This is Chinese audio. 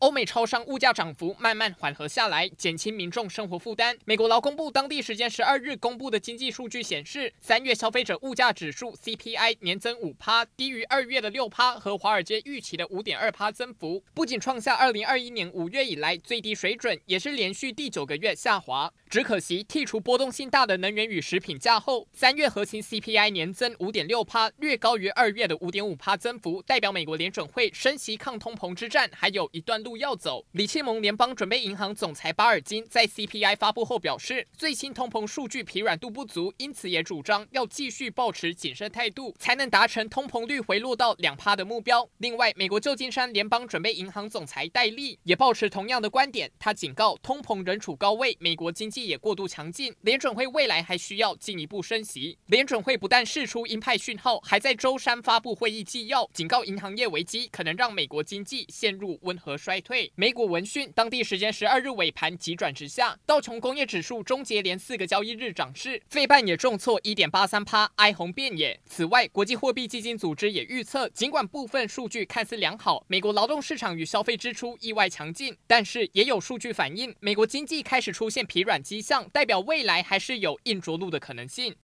欧美超商物价涨幅慢慢缓和下来，减轻民众生活负担。美国劳工部当地时间十二日公布的经济数据显示，三月消费者物价指数 CPI 年增五趴，低于二月的六趴和华尔街预期的五点二趴增幅，不仅创下二零二一年五月以来最低水准，也是连续第九个月下滑。只可惜剔除波动性大的能源与食品价后，三月核心 CPI 年增五点六趴，略高于二月的五点五趴增幅，代表美国联准会升息抗通膨之战还有一段路。路要走。李切蒙联邦准备银行总裁巴尔金在 CPI 发布后表示，最新通膨数据疲软度不足，因此也主张要继续保持谨慎态度，才能达成通膨率回落到两趴的目标。另外，美国旧金山联邦准备银行总裁戴利也保持同样的观点，他警告通膨仍处高位，美国经济也过度强劲，联准会未来还需要进一步升息。联准会不但释出鹰派讯号，还在周三发布会议纪要，警告银行业危机可能让美国经济陷入温和衰退。美股闻讯，当地时间十二日尾盘急转直下，道琼工业指数终结连四个交易日涨势，费半也重挫一点八三趴，哀鸿遍野。此外，国际货币基金组织也预测，尽管部分数据看似良好，美国劳动市场与消费支出意外强劲，但是也有数据反映美国经济开始出现疲软迹象，代表未来还是有硬着陆的可能性。